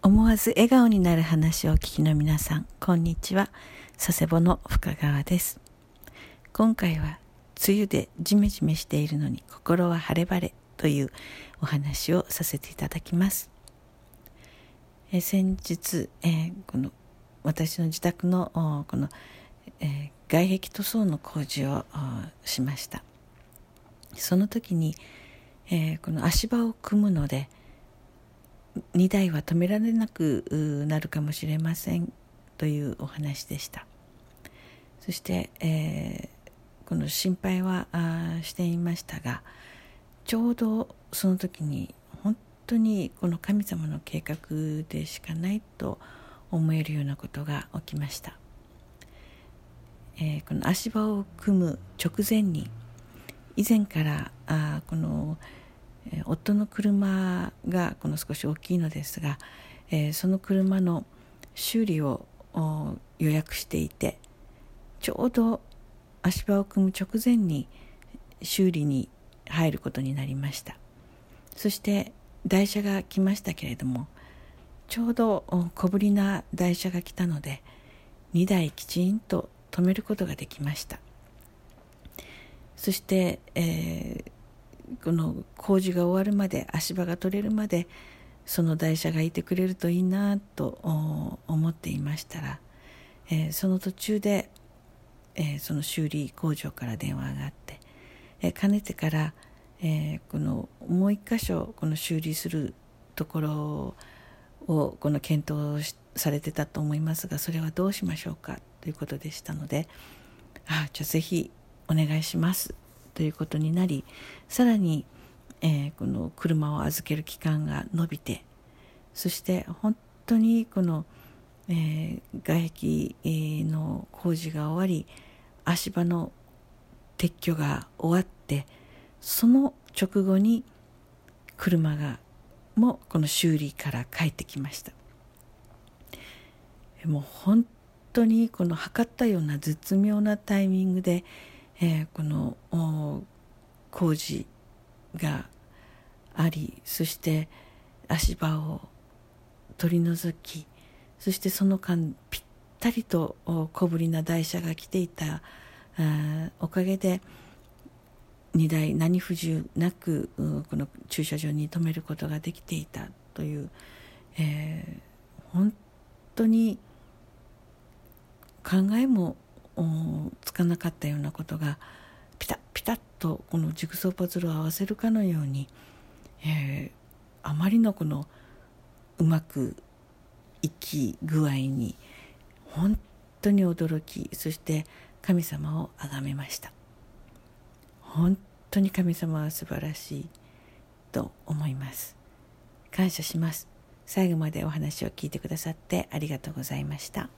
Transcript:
思わず笑顔になる話をお聞きの皆さん、こんにちは。佐世保の深川です。今回は、梅雨でジメジメしているのに心は晴れ晴れというお話をさせていただきます。え先日、えー、この私の自宅のこの、えー、外壁塗装の工事をしました。その時に、えー、この足場を組むので、2台は止められなくなるかもしれませんというお話でした。そして、えー、この心配はしていましたがちょうどその時に本当にこの神様の計画でしかないと思えるようなことが起きました、えー、この足場を組む直前に以前からあこの夫の車がこの少し大きいのですが、え、その車の修理を予約していてちょうど足場を組む直前に修理に入ることになりました。そして台車が来ましたけれどもちょうど小ぶりな台車が来たので2台きちんと止めることができました。そして、えーこの工事が終わるまで足場が取れるまでその台車がいてくれるといいなと思っていましたら、えー、その途中で、えー、その修理工場から電話があって、えー、かねてから、えこのもう一箇所この修理するところをこの検討されてたと思いますがそれはどうしましょうかということでしたのであじゃあぜひお願いします。ということになりさらに、えー、この車を預ける期間が延びてそして本当にこの、えー、外壁の工事が終わり足場の撤去が終わってその直後に車がもこの修理から帰ってきました。もう本当にこの測ったような絶妙なタイミングでえー、この工事がありそして足場を取り除きそしてその間ぴったりと小ぶりな台車が来ていたおかげで荷台何不自由なくこの駐車場に止めることができていたという、えー、本当に考えもつかなかったようなことがピタッピタッとこのジグソーパズルを合わせるかのように、えー、あまりのこのうまくいき具合に本当に驚きそして神様を崇めました。本当に神様は素晴らしいと思います。感謝します。最後までお話を聞いてくださってありがとうございました。